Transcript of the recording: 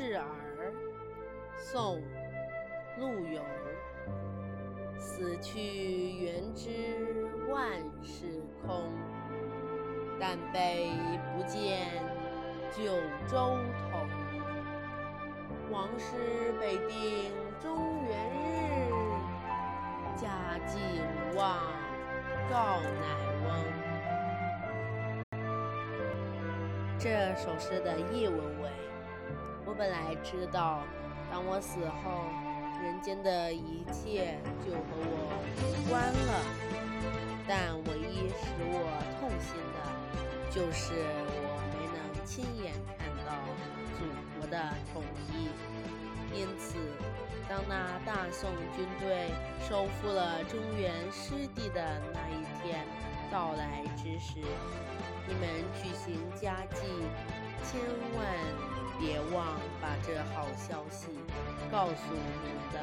示儿宋·陆游。死去元知万事空，但悲不见九州同。王师北定中原日，家祭无忘告乃翁。这首诗的译文为：我本来知道，当我死后，人间的一切就和我无关了。但唯一使我痛心的，就是我没能亲眼看到祖国的统一。因此，当那大宋军队收复了中原失地的那一天到来之时，你们举行家祭，千万这好消息告诉你的。